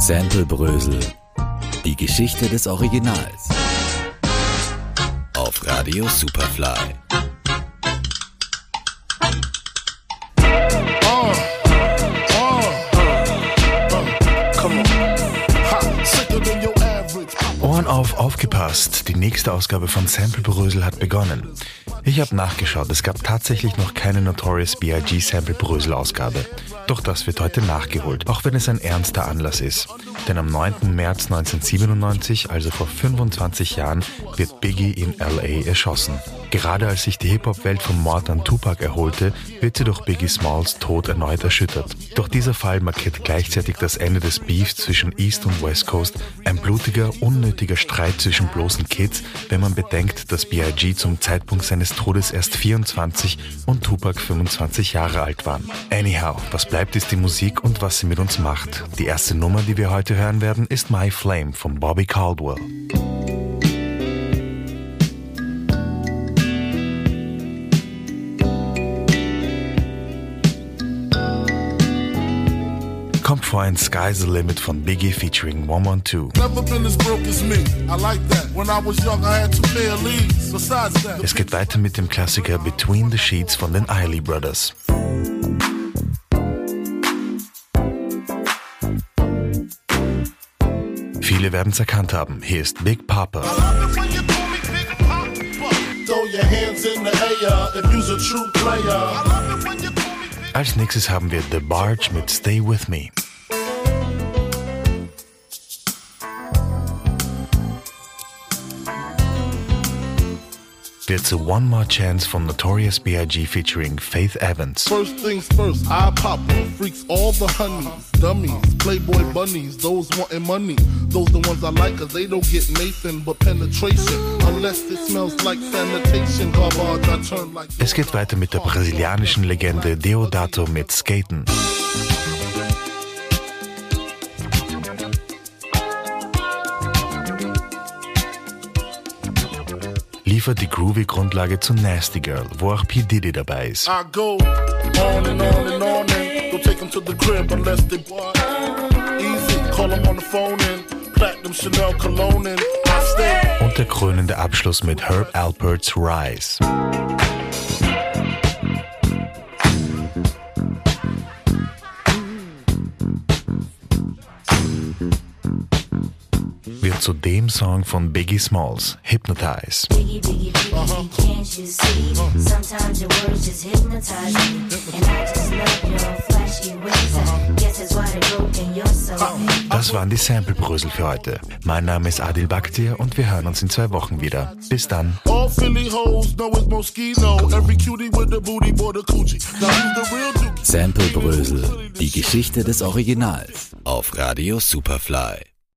Sample Brösel. Die Geschichte des Originals. Auf Radio Superfly. Auf, aufgepasst. Die nächste Ausgabe von Sample Brösel hat begonnen. Ich habe nachgeschaut, es gab tatsächlich noch keine Notorious B.I.G. Sample Brösel Ausgabe. Doch das wird heute nachgeholt, auch wenn es ein ernster Anlass ist. Denn am 9. März 1997, also vor 25 Jahren, wird Biggie in LA erschossen. Gerade als sich die Hip-Hop-Welt vom Mord an Tupac erholte, wird sie durch Biggie Smalls Tod erneut erschüttert. Doch dieser Fall markiert gleichzeitig das Ende des Beefs zwischen East und West Coast, ein blutiger, unnötiger Streit zwischen bloßen Kids, wenn man bedenkt, dass B.I.G. zum Zeitpunkt seines Todes erst 24 und Tupac 25 Jahre alt waren. Anyhow, was bleibt ist die Musik und was sie mit uns macht. Die erste Nummer, die wir heute hören werden, ist My Flame von Bobby Caldwell. Kommt vor ein Sky's the Limit von Biggie featuring 112. Es geht weiter mit dem Klassiker Between the Sheets von den Eiley Brothers. Viele werden es erkannt haben. Hier ist Big Papa. Als nächstes haben wir The Barge mit Stay With Me. Wird a One More Chance von Notorious B.I.G. featuring Faith Evans. First things first, I pop freaks all the honeys, dummies, playboy bunnies, those wanting money. Those the ones I like cause they don't get Nathan but penetration. Unless it smells like sanitation, garbage I turn like... Es geht weiter mit der brasilianischen Legende Deodato mit Skaten. Liefert die groovy Grundlage zu Nasty Girl, wo auch P. Diddy dabei ist. Und der krönende Abschluss mit Herb Alpert's Rise. Wird zu dem Song von Biggie Smalls, Hypnotize. Das waren die Sample-Brösel für heute. Mein Name ist Adil Bakhtir und wir hören uns in zwei Wochen wieder. Bis dann. Sample Brösel, die Geschichte des Originals. Auf Radio Superfly.